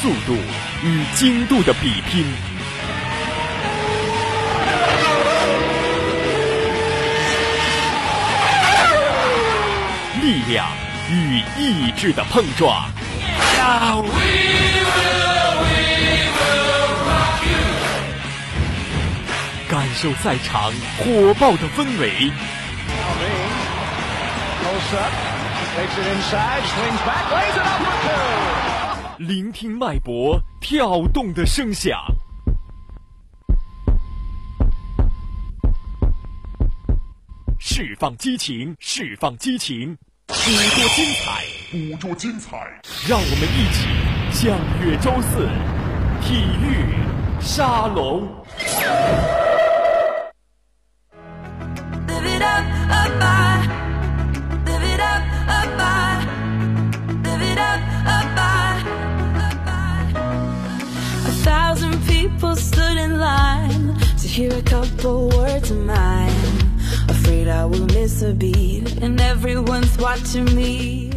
速度与精度的比拼，力量与意志的碰撞。感受赛场火爆的氛围。聆听脉搏跳动的声响，释放激情，释放激情，捕捉精彩，捕捉精彩。让我们一起相约周四体育沙龙。Hear a couple words of mine. Afraid I will miss a beat, and everyone's watching me.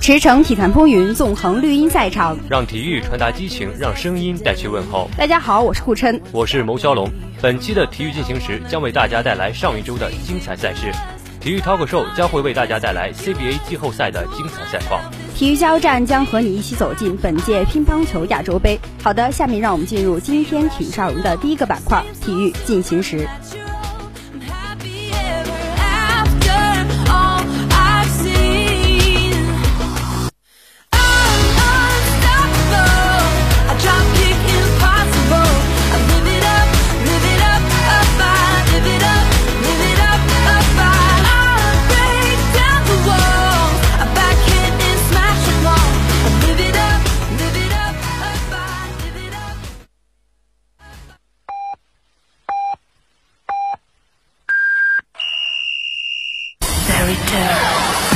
驰骋体坛风云，纵横绿茵赛场，让体育传达激情，让声音带去问候。大家好，我是顾琛，我是牟骁龙。本期的体育进行时将为大家带来上一周的精彩赛事。体育 Talk Show 将会为大家带来 CBA 季后赛的精彩赛况。体育加油站将和你一起走进本届乒乓球亚洲杯。好的，下面让我们进入今天体育沙龙的第一个板块——体育进行时。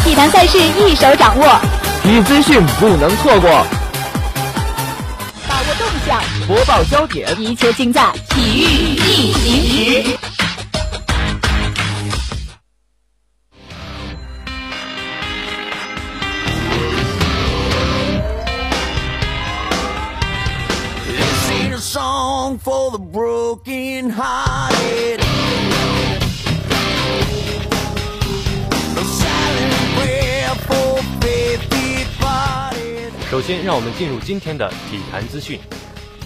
体坛赛事一手掌握，体育资讯不能错过，把握动向，播报焦点，一切尽在体育进行时。首让我们进入今天的体坛资讯。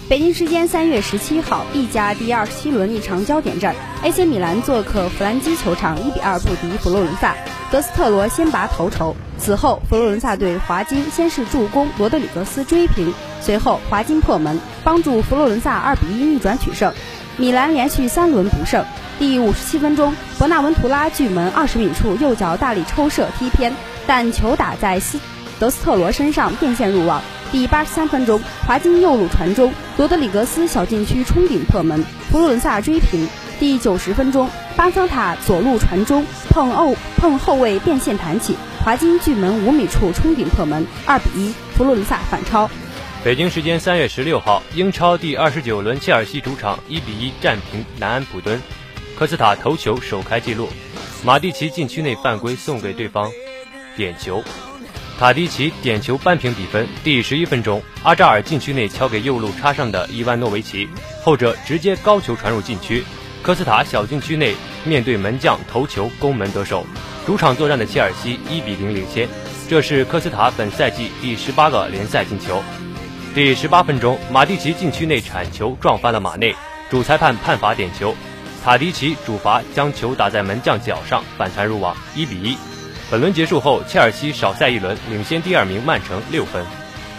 北京时间三月十七号，意甲第二十七轮一场焦点战，AC 米兰做客弗兰基球场一比二不敌佛罗伦萨，德斯特罗先拔头筹。此后，佛罗伦萨队华金先是助攻罗德里格斯追平，随后华金破门，帮助佛罗伦萨二比一逆转取胜。米兰连续三轮不胜。第五十七分钟，伯纳文图拉距门二十米处右脚大力抽射踢偏，但球打在西。德斯特罗身上变线入网。第八十三分钟，华金右路传中，罗德里格斯小禁区冲顶破门，佛罗伦萨追平。第九十分钟，巴桑塔左路传中，碰后碰后卫变线弹起，华金距门五米处冲顶破门，二比一，佛罗伦萨反超。北京时间三月十六号，英超第二十九轮，切尔西主场一比一战平南安普敦，科斯塔头球首开纪录，马蒂奇禁区内犯规送给对方点球。塔迪奇点球扳平比分。第十一分钟，阿扎尔禁区内敲给右路插上的伊万诺维奇，后者直接高球传入禁区。科斯塔小禁区内面对门将头球攻门得手，主场作战的切尔西一比零领先。这是科斯塔本赛季第十八个联赛进球。第十八分钟，马蒂奇禁区内铲球撞翻了马内，主裁判判罚点球，塔迪奇主罚将球打在门将脚上反弹入网，一比一。本轮结束后，切尔西少赛一轮，领先第二名曼城六分。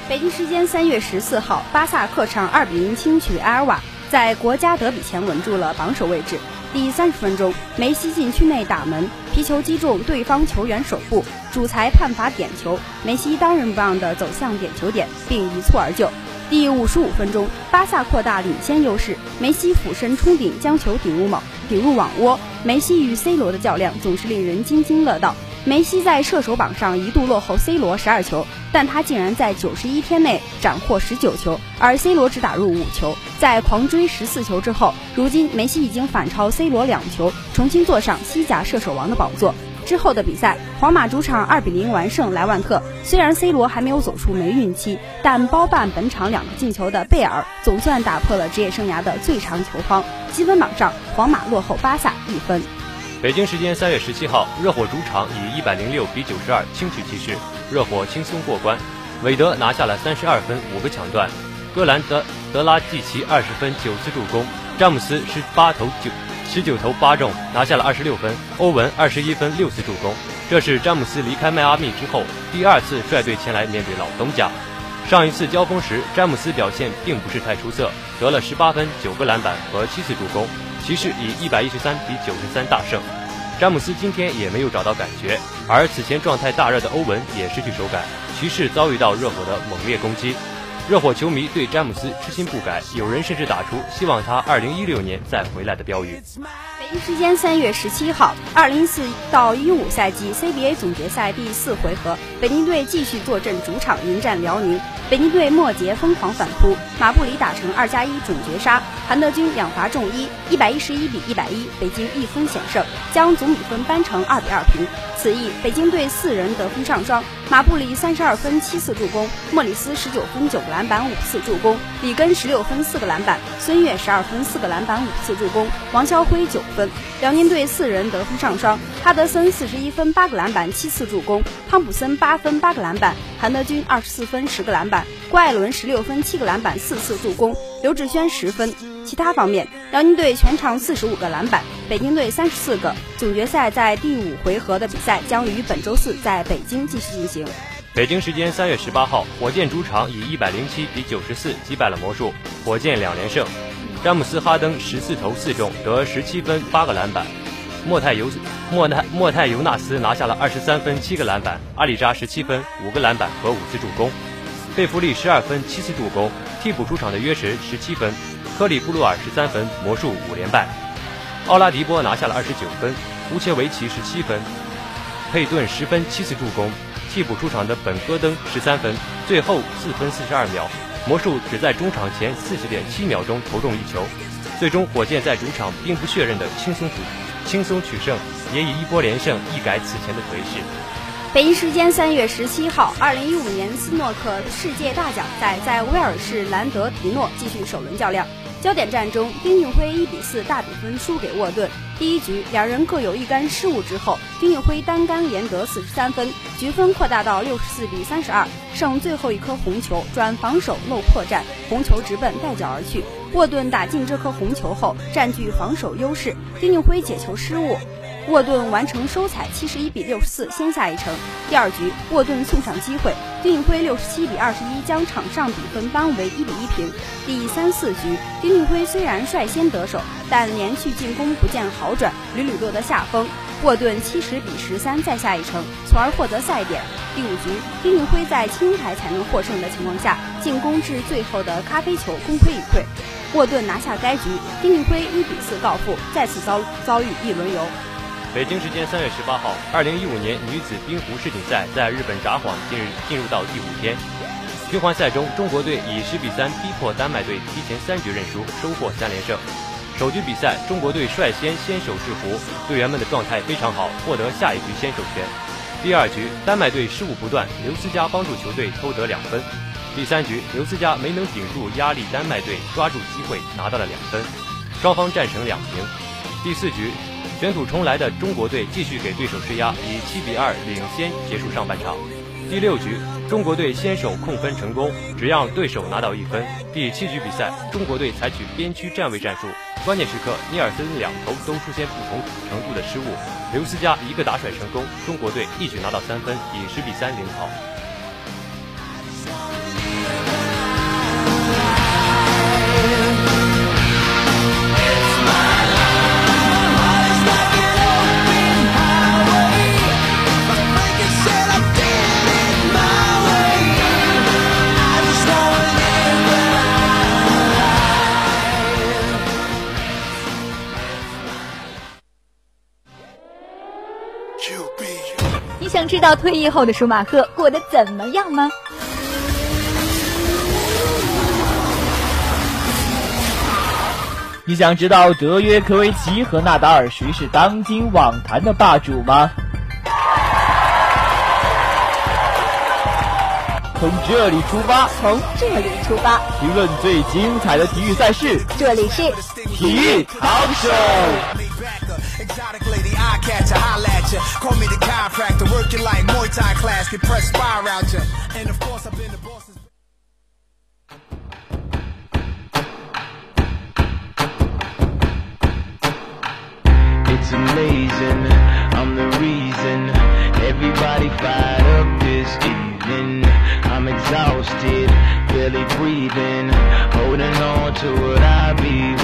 北京时间三月十四号，巴萨客场二比零轻取埃尔瓦，在国家德比前稳住了榜首位置。第三十分钟，梅西禁区内打门，皮球击中对方球员手部，主裁判罚点球，梅西当仁不让地走向点球点，并一蹴而就。第五十五分钟，巴萨扩大领先优势，梅西俯身冲顶，将球顶入网顶入网窝。梅西与 C 罗的较量总是令人津津乐道。梅西在射手榜上一度落后 C 罗十二球，但他竟然在九十一天内斩获十九球，而 C 罗只打入五球。在狂追十四球之后，如今梅西已经反超 C 罗两球，重新坐上西甲射手王的宝座。之后的比赛，皇马主场二比零完胜莱万特。虽然 C 罗还没有走出霉运期，但包办本场两个进球的贝尔总算打破了职业生涯的最长球荒。积分榜上，皇马落后巴萨一分。北京时间三月十七号，热火主场以一百零六比九十二轻取骑士，热火轻松过关。韦德拿下了三十二分五个抢断，戈兰德德拉季奇二十分九次助攻，詹姆斯十八投九。十九投八中，拿下了二十六分。欧文二十一分六次助攻，这是詹姆斯离开迈阿密之后第二次率队前来面对老东家。上一次交锋时，詹姆斯表现并不是太出色，得了十八分、九个篮板和七次助攻。骑士以一百一十三比九十三大胜。詹姆斯今天也没有找到感觉，而此前状态大热的欧文也失去手感。骑士遭遇到热火的猛烈攻击。热火球迷对詹姆斯痴心不改，有人甚至打出希望他二零一六年再回来的标语。北京时间三月十七号，二零一四到一五赛季 CBA 总决赛第四回合，北京队继续坐镇主场迎战辽宁。北京队末节疯狂反扑，马布里打成二加一准绝杀，韩德君两罚中一，一百一十一比一百一，北京一分险胜，将总比分扳成二比二平。此役北京队四人得分上双，马布里三十二分七次助攻，莫里斯十九分九个篮板五次助攻，里根十六分四个篮板，孙悦十二分四个篮板五次助攻，王潇辉九分。辽宁队四人得分上双，哈德森四十一分八个篮板七次助攻，汤普森八分八个篮板，韩德君二十四分十个篮板。郭艾伦十六分七个篮板四次助攻，刘志轩十分。其他方面，辽宁队全场四十五个篮板，北京队三十四个。总决赛在第五回合的比赛将于本周四在北京继续进行。北京时间三月十八号，火箭主场以一百零七比九十四击败了魔术，火箭两连胜。詹姆斯·哈登十四投四中，得十七分八个篮板。莫泰尤莫泰莫泰尤纳斯拿下了二十三分七个篮板，阿里扎十七分五个篮板和五次助攻。贝弗利十二分七次助攻，替补出场的约什十七分，科里布鲁尔十三分，魔术五连败。奥拉迪波拿下了二十九分，乌切维奇十七分，佩顿十分七次助攻，替补出场的本戈登十三分，最后四分四十二秒，魔术只在中场前四十点七秒钟投中一球，最终火箭在主场兵不血刃的轻松取轻松取胜，也以一波连胜一改此前的颓势。北京时间三月十七号，二零一五年斯诺克世界大奖赛在威尔士兰德皮诺继续首轮较量。焦点战中，丁俊晖一比四大比分输给沃顿。第一局两人各有一杆失误之后，丁俊晖单杆连得四十三分，局分扩大到六十四比三十二。剩最后一颗红球转防守漏破绽，红球直奔带角而去。沃顿打进这颗红球后，占据防守优势，丁俊晖解球失误。沃顿完成收采，七十一比六十四先下一城。第二局，沃顿送上机会，丁俊晖六十七比二十一将场上比分扳为一比一平。第三四局，丁俊晖虽然率先得手，但连续进攻不见好转，屡屡落得下风。沃顿七十比十三再下一城，从而获得赛点。第五局，丁俊晖在清台才能获胜的情况下，进攻至最后的咖啡球功亏一篑，沃顿拿下该局，丁俊晖一比四告负，再次遭遭遇一轮游。北京时间三月十八号，二零一五年女子冰壶世锦赛在日本札幌近日进入到第五天。循环赛中，中国队以十比三逼迫丹麦队提前三局认输，收获三连胜。首局比赛，中国队率先先手制服，队员们的状态非常好，获得下一局先手权。第二局，丹麦队失误不断，刘思佳帮助球队偷得两分。第三局，刘思佳没能顶住压力，丹麦队抓住机会拿到了两分，双方战成两平。第四局。卷土重来的中国队继续给对手施压，以七比二领先结束上半场。第六局，中国队先手控分成功，只让对手拿到一分。第七局比赛，中国队采取边区站位战术，关键时刻尼尔森两头都出现不同程度的失误，刘思佳一个打甩成功，中国队一举拿到三分，以十比三领跑。知道退役后的舒马赫过得怎么样吗？你想知道德约科维奇和纳达尔谁是当今网坛的霸主吗？从这里出发，从这里出发，评论最精彩的体育赛事。这里是体育好手。Eye catcher, holla at ya. Call me the chiropractor, working like Muay Thai class, can press fire out ya. And of course, I've been the boss's. It's amazing, I'm the reason everybody fired up this evening. I'm exhausted, barely breathing, holding on to what I believe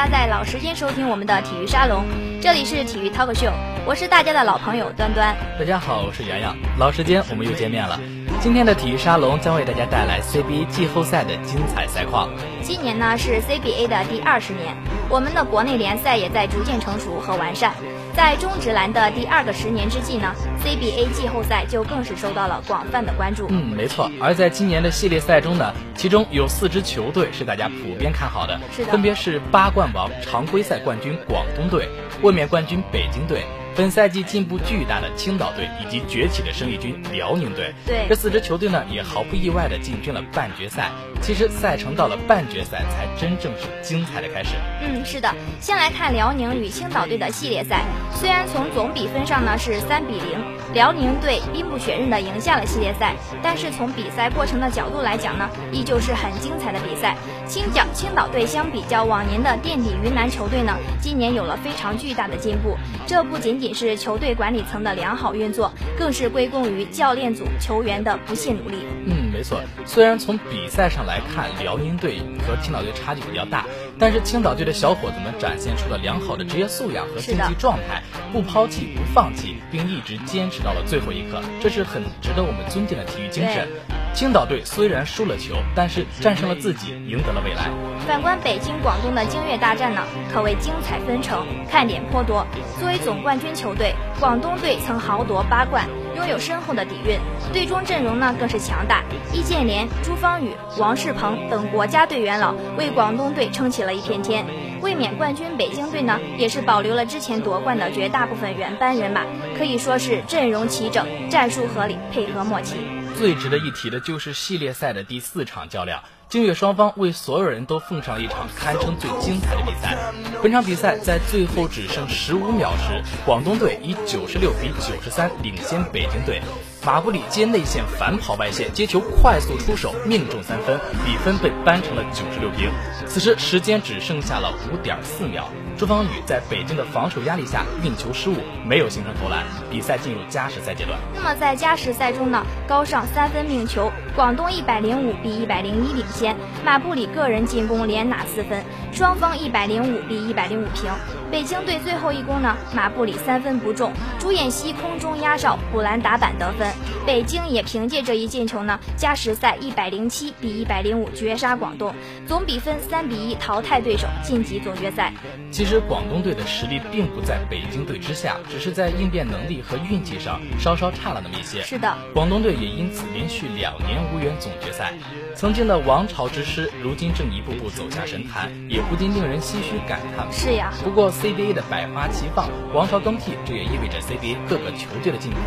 家在老时间收听我们的体育沙龙，这里是体育 Talk Show，我是大家的老朋友端端。大家好，我是洋洋，老时间我们又见面了。今天的体育沙龙将为大家带来 CBA 季后赛的精彩赛况。今年呢是 CBA 的第二十年，我们的国内联赛也在逐渐成熟和完善。在中职篮的第二个十年之际呢，CBA 季后赛就更是受到了广泛的关注。嗯，没错。而在今年的系列赛中呢，其中有四支球队是大家普遍看好的，是的分别是八冠王、常规赛冠军广东队、卫冕冠军北京队。本赛季进步巨大的青岛队以及崛起的生力军辽宁队，对这四支球队呢，也毫不意外的进军了半决赛。其实赛程到了半决赛，才真正是精彩的开始。嗯，是的。先来看辽宁与青岛队的系列赛，虽然从总比分上呢是三比零，辽宁队兵不血刃的赢下了系列赛，但是从比赛过程的角度来讲呢，依旧是很精彩的比赛。青角青岛队相比较往年的垫底云南球队呢，今年有了非常巨大的进步。这不仅仅是球队管理层的良好运作，更是归功于教练组球员的不懈努力。嗯，没错。虽然从比赛上来看，辽宁队和青岛队差距比较大，但是青岛队的小伙子们展现出了良好的职业素养和竞技状态，不抛弃、不放弃，并一直坚持到了最后一刻，这是很值得我们尊敬的体育精神。青岛队虽然输了球，但是战胜了自己，赢得了未来。反观北京、广东的京粤大战呢，可谓精彩纷呈，看点颇多。作为总冠军球队，广东队曾豪夺八冠，拥有深厚的底蕴，队中阵容呢更是强大。易建联、朱芳雨、王仕鹏等国家队元老为广东队撑起了一片天。卫冕冠军北京队呢，也是保留了之前夺冠的绝大部分原班人马，可以说是阵容齐整，战术合理，配合默契。最值得一提的就是系列赛的第四场较量，京粤双方为所有人都奉上了一场堪称最精彩的比赛。本场比赛在最后只剩十五秒时，广东队以九十六比九十三领先北京队。马布里接内线反跑外线，接球快速出手，命中三分，比分被扳成了九十六平。此时时间只剩下了五点四秒，朱芳雨在北京的防守压力下运球失误，没有形成投篮，比赛进入加时赛阶段。那么在加时赛中呢，高上三分命球，广东一百零五比一百零一领先，马布里个人进攻连拿四分，双方一百零五比一百零五平。北京队最后一攻呢，马布里三分不中，朱彦西空中压哨补篮打板得分。北京也凭借这一进球呢，加时赛一百零七比一百零五绝杀广东，总比分三比一淘汰对手，晋级总决赛。其实广东队的实力并不在北京队之下，只是在应变能力和运气上稍稍差了那么一些。是的，广东队也因此连续两年无缘总决赛。曾经的王朝之师，如今正一步步走下神坛，也不禁令人唏嘘感叹。是呀，不过 CBA 的百花齐放，王朝更替，这也意味着 CBA 各个球队的进步。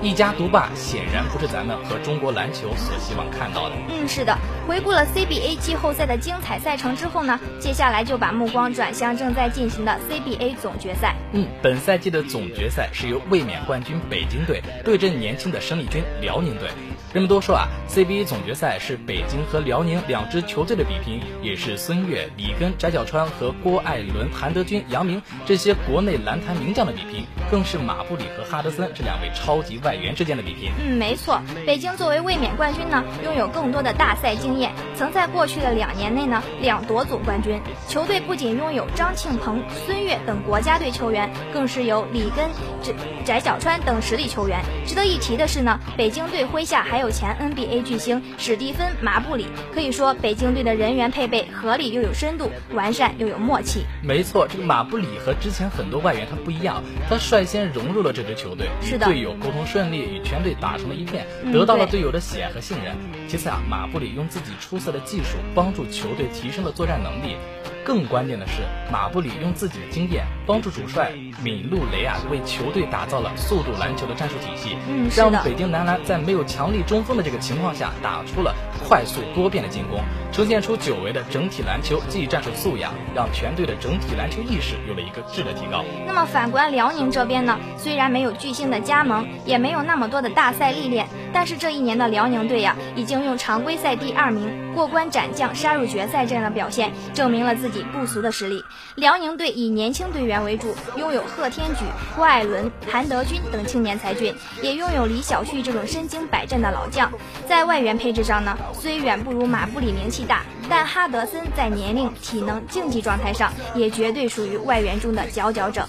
一家独霸显然不是咱们和中国篮球所希望看到的。嗯，是的。回顾了 CBA 季后赛的精彩赛程之后呢，接下来就把目光转向正在进行的 CBA 总决赛。嗯，本赛季的总决赛是由卫冕冠军北京队对阵年轻的生力军辽宁队。人们都说啊，CBA 总决赛是北京和辽宁两支球队的比拼，也是孙悦、李根、翟小川和郭艾伦、韩德君、杨明这些国内篮坛名将的比拼，更是马布里和哈德森这两位超级外援之间的比拼。嗯，没错。北京作为卫冕冠军呢，拥有更多的大赛经验，曾在过去的两年内呢两夺总冠军。球队不仅拥有张庆鹏、孙悦等国家队球员，更是有李根、翟翟小川等实力球员。值得一提的是呢，北京队麾下还有前 NBA 巨星史蒂芬·马布里，可以说北京队的人员配备合理又有深度，完善又有默契。没错，这个马布里和之前很多外援他不一样，他率先融入了这支球队，与队友沟通顺利，与全队打成了一片，得到了队友的喜爱和信任。其次啊，马布里用自己出色的技术帮助球队提升了作战能力。更关键的是，马布里用自己的经验帮助主帅闵路雷啊为球队打造了速度篮球的战术体系，嗯，让北京男篮在没有强力中锋的这个情况下，打出了快速多变的进攻，呈现出久违的整体篮球技战术素养，让全队的整体篮球意识有了一个质的提高。那么反观辽宁这边呢，虽然没有巨星的加盟，也没有那么多的大赛历练，但是这一年的辽宁队呀，已经用常规赛第二名过关斩将杀入决赛这样的表现，证明了自己不俗的实力。辽宁队以年轻队员为主，拥有贺天举、郭艾伦、韩德君等青年才俊，也拥有李晓旭这种身经百战的老将。在外援配置上呢，虽远不如马布里名气大，但哈德森在年龄、体能、竞技状态上也绝对属于外援中的佼佼者。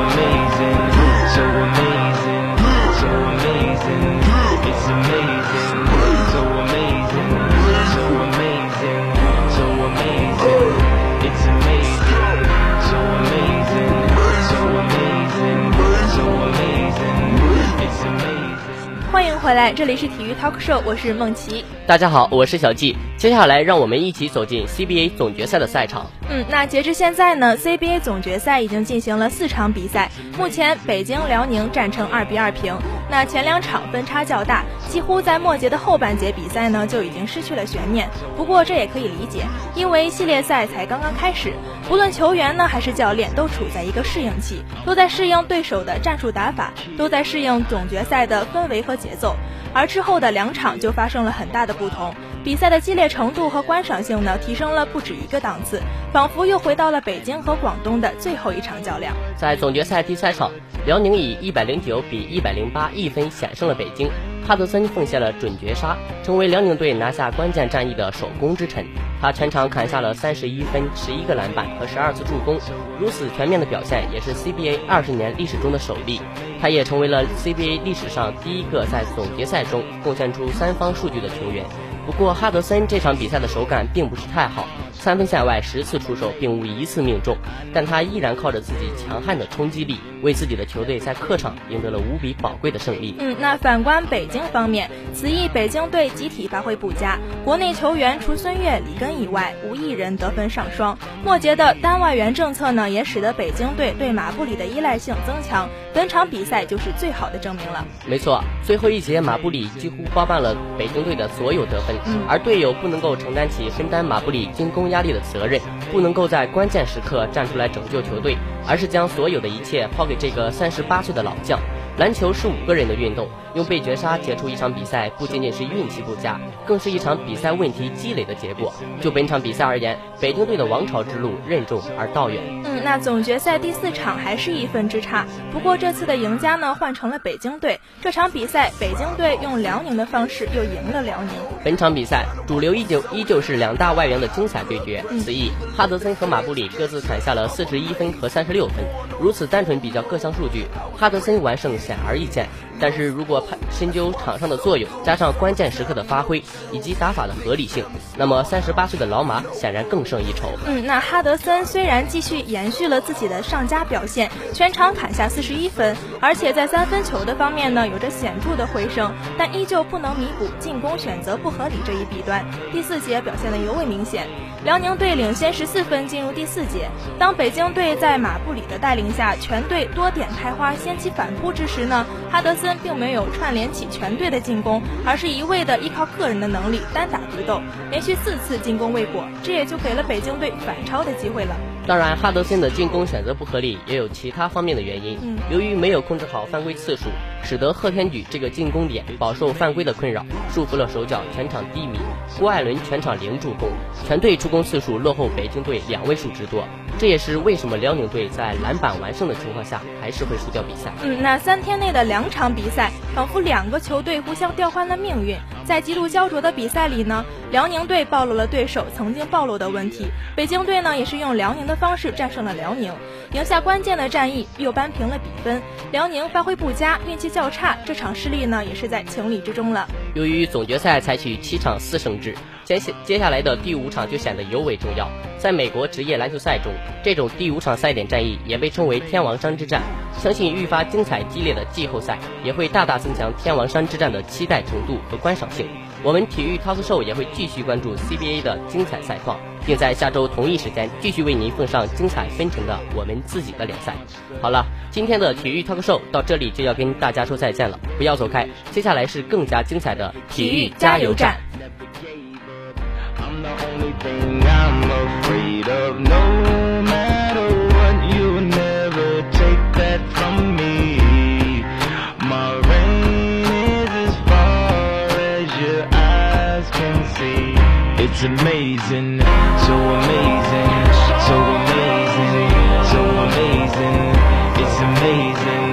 Amazing, so amazing, so amazing. It's amazing, so amazing, so amazing, so amazing. It's amazing, so amazing, so amazing, so amazing. It's amazing. 欢迎回来，这里是体育 Talk Show，我是梦琪。大家好，我是小季。接下来，让我们一起走进 CBA 总决赛的赛场。嗯，那截至现在呢，CBA 总决赛已经进行了四场比赛，目前北京辽宁战成二比二平。那前两场分差较大，几乎在末节的后半节比赛呢就已经失去了悬念。不过这也可以理解，因为系列赛才刚刚开始，不论球员呢还是教练都处在一个适应期，都在适应对手的战术打法，都在适应总决赛的氛围和节奏。而之后的两场就发生了很大的不同，比赛的激烈程度和观赏性呢提升了不止一个档次，仿佛又回到了北京和广东的最后一场较量。在总决赛第三场，辽宁以一百零九比一百零八一分险胜了北京。哈德森奉献了准绝杀，成为辽宁队拿下关键战役的首功之臣。他全场砍下了三十一分、十一个篮板和十二次助攻，如此全面的表现也是 CBA 二十年历史中的首例。他也成为了 CBA 历史上第一个在总决赛中贡献出三方数据的球员。不过，哈德森这场比赛的手感并不是太好，三分线外十次出手并无一次命中，但他依然靠着自己强悍的冲击力，为自己的球队在客场赢得了无比宝贵的胜利。嗯，那反观北京方面，此役北京队集体发挥不佳，国内球员除孙悦、里根以外，无一人得分上双。末节的单外援政策呢，也使得北京队对马布里的依赖性增强。本场比赛就是最好的证明了。没错，最后一节马布里几乎包办了北京队的所有得分，而队友不能够承担起分担马布里进攻压力的责任，不能够在关键时刻站出来拯救球队，而是将所有的一切抛给这个三十八岁的老将。篮球是五个人的运动，用被绝杀结束一场比赛，不仅仅是运气不佳，更是一场比赛问题积累的结果。就本场比赛而言，北京队的王朝之路任重而道远。嗯，那总决赛第四场还是一分之差，不过这次的赢家呢换成了北京队。这场比赛，北京队用辽宁的方式又赢了辽宁。本场比赛主流依旧依旧是两大外援的精彩对决。此役，哈德森和马布里各自砍下了四十一分和三十六分。如此单纯比较各项数据，哈德森完胜显而易见。但是如果深究场上的作用，加上关键时刻的发挥以及打法的合理性，那么三十八岁的老马显然更胜一筹。嗯，那哈德森虽然继续延续了自己的上佳表现，全场砍下四十一分，而且在三分球的方面呢有着显著的回升，但依旧不能弥补进攻选择不合理这一弊端。第四节表现的尤为明显，辽宁队领先十四分进入第四节。当北京队在马布里的带领下，全队多点开花，掀起反扑之时呢，哈德森并没有串联起全队的进攻，而是一味的依靠个人的能力单打独斗，连续四次进攻未果，这也就给了北京队反超的机会了。当然，哈德森的进攻选择不合理，也有其他方面的原因。嗯由于没有控制好犯规次数，使得贺天举这个进攻点饱受犯规的困扰，束缚了手脚，全场低迷。郭艾伦全场零助攻，全队助攻次数落后北京队两位数之多。这也是为什么辽宁队在篮板完胜的情况下，还是会输掉比赛。嗯，那三天内的两场比赛，仿佛两个球队互相调换了命运。在极度焦灼的比赛里呢，辽宁队暴露了对手曾经暴露的问题，北京队呢也是用辽宁的方式战胜了辽宁。赢下关键的战役，又扳平了比分。辽宁发挥不佳，运气较差，这场失利呢也是在情理之中了。由于总决赛采取七场四胜制，接下接下来的第五场就显得尤为重要。在美国职业篮球赛中，这种第五场赛点战役也被称为天王山之战。相信愈发精彩激烈的季后赛也会大大增强天王山之战的期待程度和观赏性。我们体育 talk show 也会继续关注 CBA 的精彩赛况，并在下周同一时间继续为您奉上精彩纷呈的我们自己的联赛。好了，今天的体育 talk show 到这里就要跟大家说再见了，不要走开，接下来是更加精彩的体育加油站。It's amazing, so amazing, so amazing, so amazing. It's amazing,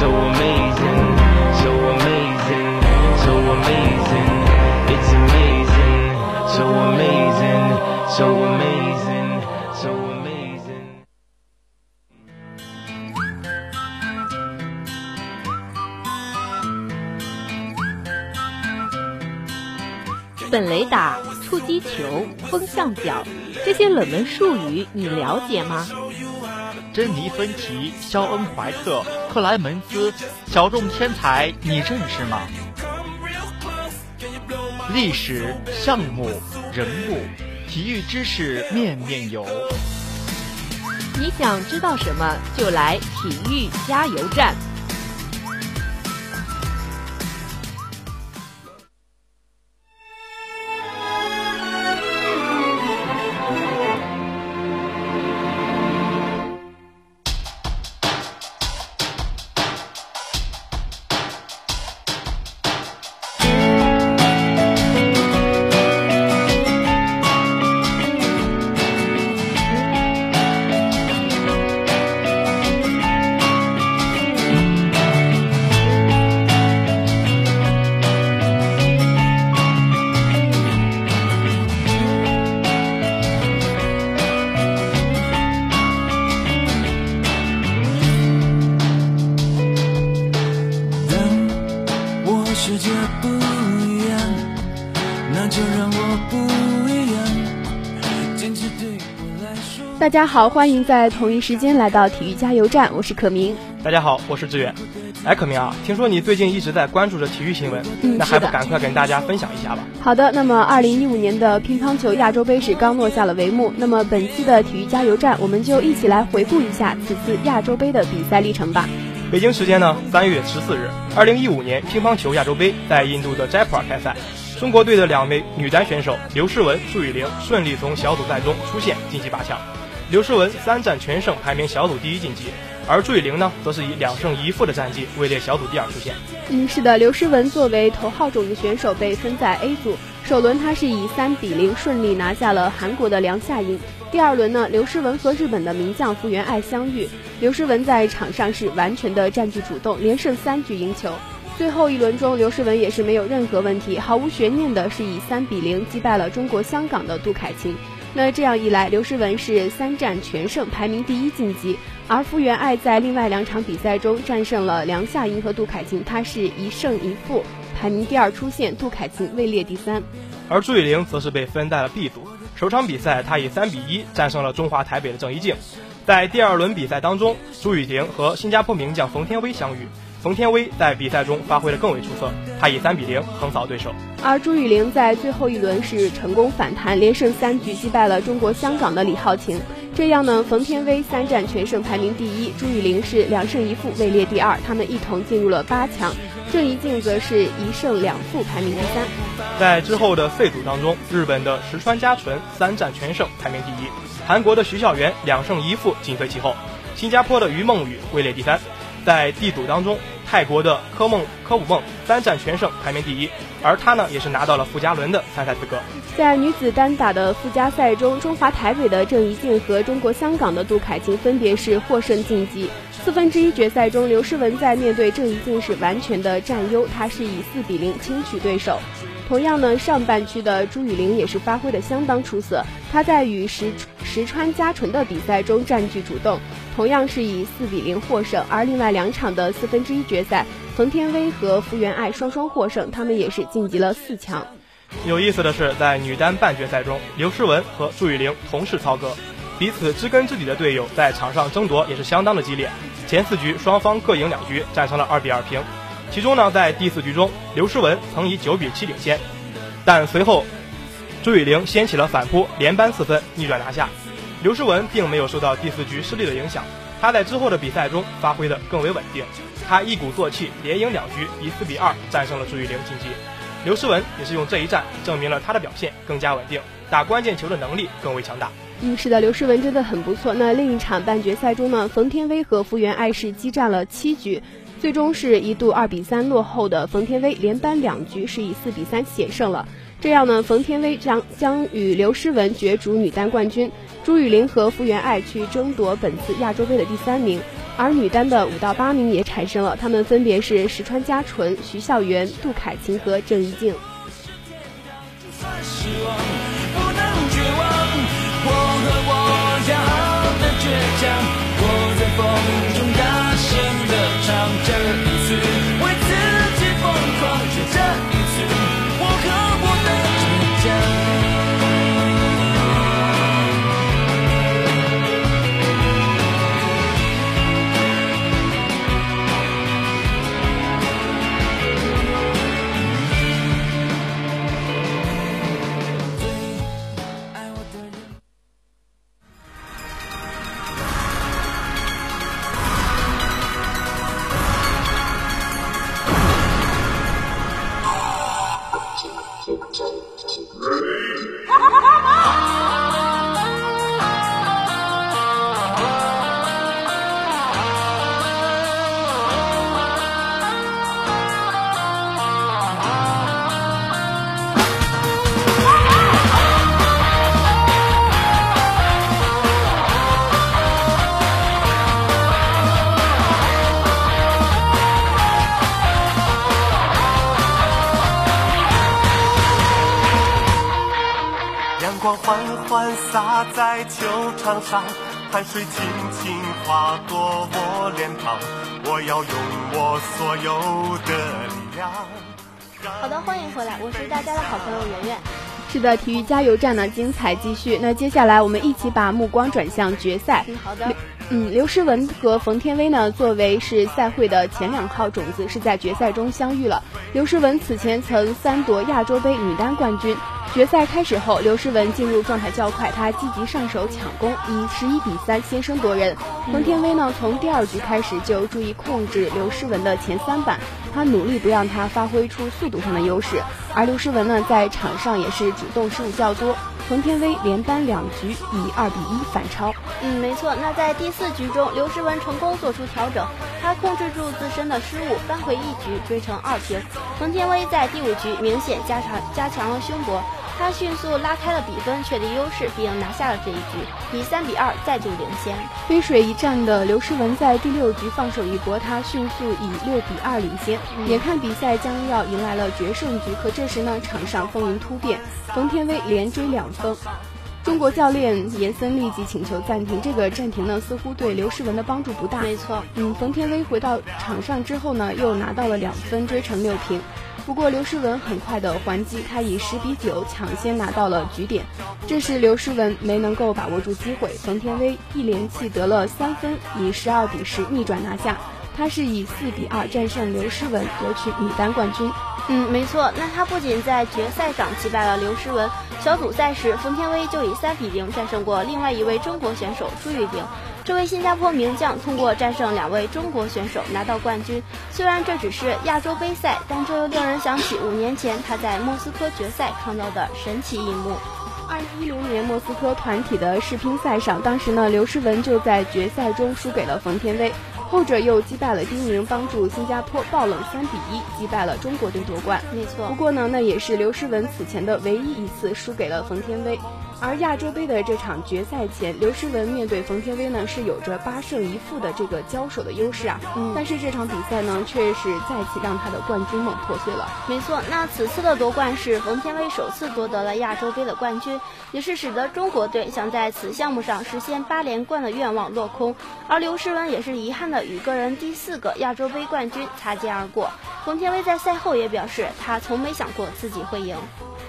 so amazing, so amazing, so amazing. It's amazing, so amazing, so amazing, so amazing. 本垒打、 突击球、风向表，这些冷门术语你了解吗？珍妮芬奇、肖恩怀特、克莱门斯，小众天才你认识吗？历史、项目、人物，体育知识面面有。你想知道什么，就来体育加油站。大家好，欢迎在同一时间来到体育加油站，我是可明。大家好，我是志远。哎，可明啊，听说你最近一直在关注着体育新闻，嗯那还不赶快跟大家分享一下吧？好的，那么二零一五年的乒乓球亚洲杯是刚落下了帷幕，那么本期的体育加油站，我们就一起来回顾一下此次亚洲杯的比赛历程吧。北京时间呢，三月十四日，二零一五年乒乓球亚洲杯在印度的斋普尔开赛。中国队的两位女单选手刘诗雯、朱雨玲顺利从小组赛中出线晋级八强。刘诗雯三战全胜，排名小组第一晋级，而朱雨玲呢，则是以两胜一负的战绩位列小组第二出线。嗯，是的，刘诗雯作为头号种子选手被分在 A 组，首轮她是以三比零顺利拿下了韩国的梁夏莹。第二轮呢，刘诗雯和日本的名将福原爱相遇，刘诗雯在场上是完全的占据主动，连胜三局赢球。最后一轮中，刘诗雯也是没有任何问题，毫无悬念的是以三比零击败了中国香港的杜凯琴。那这样一来，刘诗雯是三战全胜，排名第一晋级。而福原爱在另外两场比赛中战胜了梁夏莹和杜凯琴，她是一胜一负，排名第二出线，杜凯琴位列第三。而朱雨玲则是被分在了 B 组。首场比赛，她以三比一战胜了中华台北的郑怡静。在第二轮比赛当中，朱雨玲和新加坡名将冯天薇相遇。冯天薇在比赛中发挥的更为出色，她以三比零横扫对手。而朱雨玲在最后一轮是成功反弹，连胜三局击败了中国香港的李浩晴。这样呢，冯天薇三战全胜，排名第一；朱雨玲是两胜一负，位列第二。他们一同进入了八强。郑怡静则是一胜两负，排名第三。在之后的 C 组当中，日本的石川佳纯三战全胜，排名第一；韩国的徐孝元两胜一负，紧随其后；新加坡的于梦雨位列第三。在 D 组当中，泰国的科梦科武梦三战全胜，排名第一，而他呢也是拿到了附加轮的参赛资格。在女子单打的附加赛中，中华台北的郑怡静和中国香港的杜凯琴分别是获胜晋级。四分之一决赛中，刘诗雯在面对郑怡静是完全的占优，她是以四比零轻取对手。同样呢，上半区的朱雨玲也是发挥的相当出色，她在与石石川佳纯的比赛中占据主动，同样是以四比零获胜。而另外两场的四分之一决赛，冯天薇和福原爱双双获胜，他们也是晋级了四强。有意思的是，在女单半决赛中，刘诗雯和朱雨玲同是操戈，彼此知根知底的队友在场上争夺也是相当的激烈。前四局双方各赢两局，战成了二比二平。其中呢，在第四局中，刘诗雯曾以九比七领先，但随后朱雨玲掀起了反扑，连扳四分，逆转拿下。刘诗雯并没有受到第四局失利的影响，她在之后的比赛中发挥的更为稳定，她一鼓作气连赢两局，以四比二战胜了朱雨玲晋级。刘诗雯也是用这一战证明了她的表现更加稳定，打关键球的能力更为强大。嗯，是的，刘诗雯真的很不错。那另一场半决赛中呢，冯天薇和福原爱是激战了七局。最终是一度二比三落后的冯天薇连扳两局，是以四比三险胜了。这样呢，冯天薇将将与刘诗雯角逐女单冠军，朱雨玲和福原爱去争夺本次亚洲杯的第三名。而女单的五到八名也产生了，他们分别是石川佳纯、徐孝元、杜凯琴和郑怡静。缓在球场上，汗水轻轻划过我脸庞。我要用我所有的力量。好的，欢迎回来，我是大家的好朋友圆圆。是的，体育加油站呢，精彩继续。那接下来我们一起把目光转向决赛。好的。嗯，刘诗雯和冯天薇呢，作为是赛会的前两号种子，是在决赛中相遇了。刘诗雯此前曾三夺亚洲杯女单冠军。决赛开始后，刘诗雯进入状态较快，她积极上手抢攻，以十一比三先声夺人。冯天薇呢，从第二局开始就注意控制刘诗雯的前三板，她努力不让她发挥出速度上的优势。而刘诗雯呢，在场上也是主动失误较多。冯天薇连扳两局，以二比一反超。嗯，没错。那在第四局中，刘诗雯成功做出调整，她控制住自身的失误，扳回一局，追成二平。冯天薇在第五局明显加强加强了胸搏。他迅速拉开了比分，确立优势，并拿下了这一局，以三比二再度领先。背水一战的刘诗雯在第六局放手一搏，她迅速以六比二领先。眼看比赛将要迎来了决胜局，可这时呢，场上风云突变，冯天薇连追两分。中国教练严森立即请求暂停，这个暂停呢，似乎对刘诗雯的帮助不大。没错，嗯，冯天薇回到场上之后呢，又拿到了两分，追成六平。不过刘诗雯很快的还击，她以十比九抢先拿到了局点。这时刘诗雯没能够把握住机会，冯天薇一连气得了三分，以十二比十逆转拿下。她是以四比二战胜刘诗雯，夺取女单冠军。嗯，没错。那她不仅在决赛上击败了刘诗雯，小组赛时冯天薇就以三比零战胜过另外一位中国选手朱雨玲。这位新加坡名将通过战胜两位中国选手拿到冠军。虽然这只是亚洲杯赛，但这又令人想起五年前他在莫斯科决赛创造的神奇一幕。二零一零年莫斯科团体的世乒赛上，当时呢刘诗雯就在决赛中输给了冯天薇，后者又击败了丁宁，帮助新加坡爆冷三比一击败了中国队夺冠。没错。不过呢，那也是刘诗雯此前的唯一一次输给了冯天薇。而亚洲杯的这场决赛前，刘诗雯面对冯天薇呢是有着八胜一负的这个交手的优势啊。嗯，但是这场比赛呢，却是再次让她的冠军梦破碎了。没错，那此次的夺冠是冯天薇首次夺得了亚洲杯的冠军，也是使得中国队想在此项目上实现八连冠的愿望落空。而刘诗雯也是遗憾的与个人第四个亚洲杯冠军擦肩而过。冯天薇在赛后也表示，她从没想过自己会赢。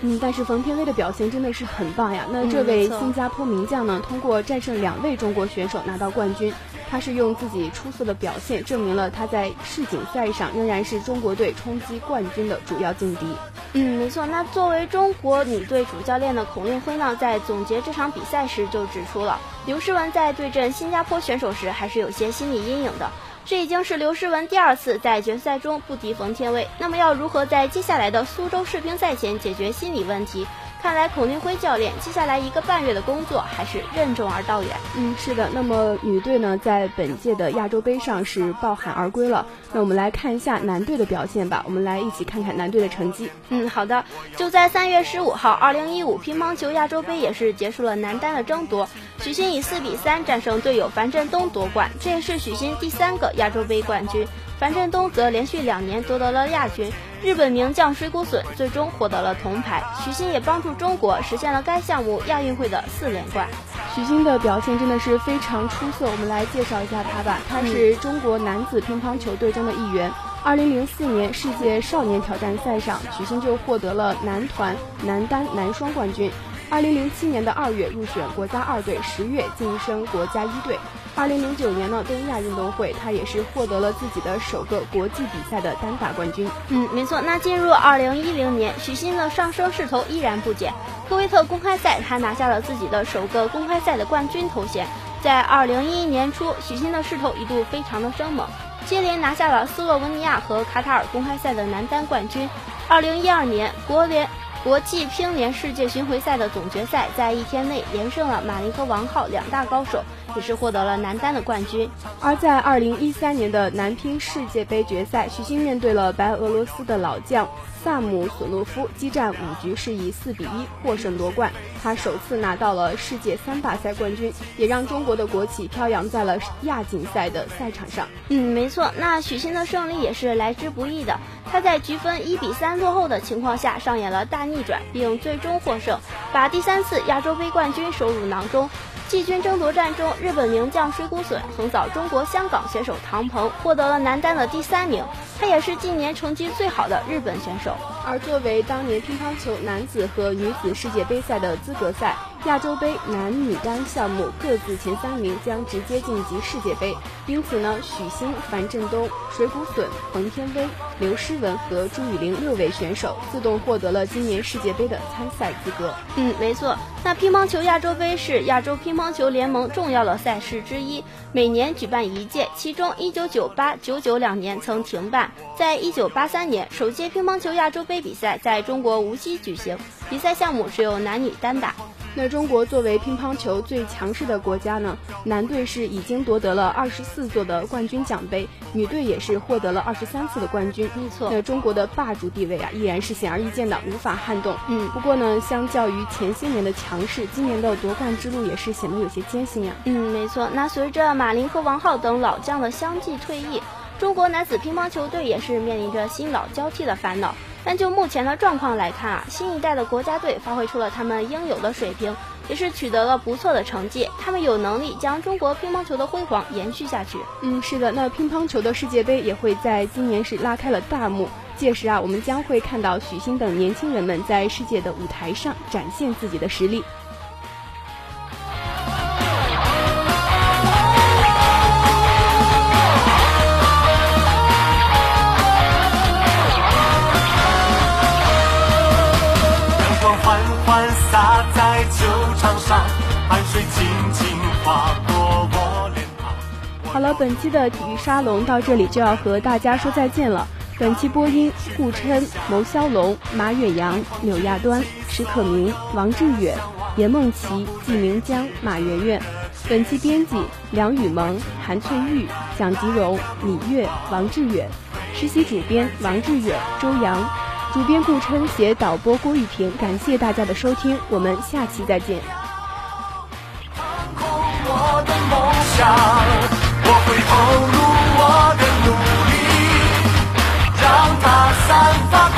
嗯，但是冯天薇的表现真的是很棒呀。那这位新加坡名将呢，通过战胜两位中国选手拿到冠军，他是用自己出色的表现证明了他在世锦赛上仍然是中国队冲击冠军的主要劲敌。嗯，没错。那作为中国女队主教练的孔令辉呢，在总结这场比赛时就指出了，刘诗雯在对阵新加坡选手时还是有些心理阴影的。这已经是刘诗雯第二次在决赛中不敌冯天薇。那么要如何在接下来的苏州世乒赛前解决心理问题？看来孔令辉教练接下来一个半月的工作还是任重而道远。嗯，是的。那么女队呢，在本届的亚洲杯上是抱憾而归了。那我们来看一下男队的表现吧。我们来一起看看男队的成绩。嗯，好的。就在三月十五号，二零一五乒乓球亚洲杯也是结束了男单的争夺。许昕以四比三战胜队友樊振东夺冠，这也是许昕第三个亚洲杯冠军。樊振东则连续两年夺得了亚军。日本名将水谷隼最终获得了铜牌，许昕也帮助中国实现了该项目亚运会的四连冠。许昕的表现真的是非常出色，我们来介绍一下他吧。他是中国男子乒乓球队中的一员。二零零四年世界少年挑战赛上，许昕就获得了男团、男单、男双冠军。二零零七年的二月入选国家二队，十月晋升国家一队。二零零九年呢，东亚运动会，他也是获得了自己的首个国际比赛的单打冠军。嗯，没错。那进入二零一零年，许昕的上升势头依然不减。科威特公开赛，他拿下了自己的首个公开赛的冠军头衔。在二零一一年初，许昕的势头一度非常的生猛，接连拿下了斯洛文尼亚和卡塔尔公开赛的男单冠军。二零一二年，国联。国际乒联世界巡回赛的总决赛，在一天内连胜了马林和王浩两大高手，也是获得了男单的冠军。而在二零一三年的男乒世界杯决赛，许昕面对了白俄罗斯的老将。萨姆索诺夫激战五局是以四比一获胜夺冠，他首次拿到了世界三大赛冠军，也让中国的国旗飘扬在了亚锦赛的赛场上。嗯，没错，那许昕的胜利也是来之不易的。他在局分一比三落后的情况下上演了大逆转，并最终获胜，把第三次亚洲杯冠军收入囊中。季军争夺战中，日本名将水谷隼横扫中国香港选手唐鹏，获得了男单的第三名。他也是近年成绩最好的日本选手。而作为当年乒乓球男子和女子世界杯赛的资格赛。亚洲杯男女单项目各自前三名将直接晋级世界杯，因此呢，许昕、樊振东、水谷隼、冯天薇、刘诗雯和朱雨玲六位选手自动获得了今年世界杯的参赛资格。嗯，没错。那乒乓球亚洲杯是亚洲乒乓球联盟重要的赛事之一，每年举办一届，其中1998、99两年曾停办。在一九八三年，首届乒乓球亚洲杯比赛在中国无锡举行，比赛项目只有男女单打。那中国作为乒乓球最强势的国家呢，男队是已经夺得了二十四座的冠军奖杯，女队也是获得了二十三次的冠军。没错，那中国的霸主地位啊，依然是显而易见的，无法撼动。嗯，不过呢，相较于前些年的强势，今年的夺冠之路也是显得有些艰辛呀。嗯，没错。那随着马林和王皓等老将的相继退役，中国男子乒乓球队也是面临着新老交替的烦恼。但就目前的状况来看啊，新一代的国家队发挥出了他们应有的水平，也是取得了不错的成绩。他们有能力将中国乒乓球的辉煌延续下去。嗯，是的，那乒乓球的世界杯也会在今年是拉开了大幕。届时啊，我们将会看到许昕等年轻人们在世界的舞台上展现自己的实力。上汗水，轻轻划过我脸庞。好了，本期的体育沙龙到这里就要和大家说再见了。本期播音顾琛、牟骁龙、马远扬、柳亚端、史可明、王志远、闫梦琪、季明江、马媛媛，本期编辑梁雨萌、韩翠玉、蒋吉荣、芈月、王志远，实习主编王志远、周洋，主编顾琛携导播郭玉婷。感谢大家的收听，我们下期再见。我会投入我的努力，让它散发。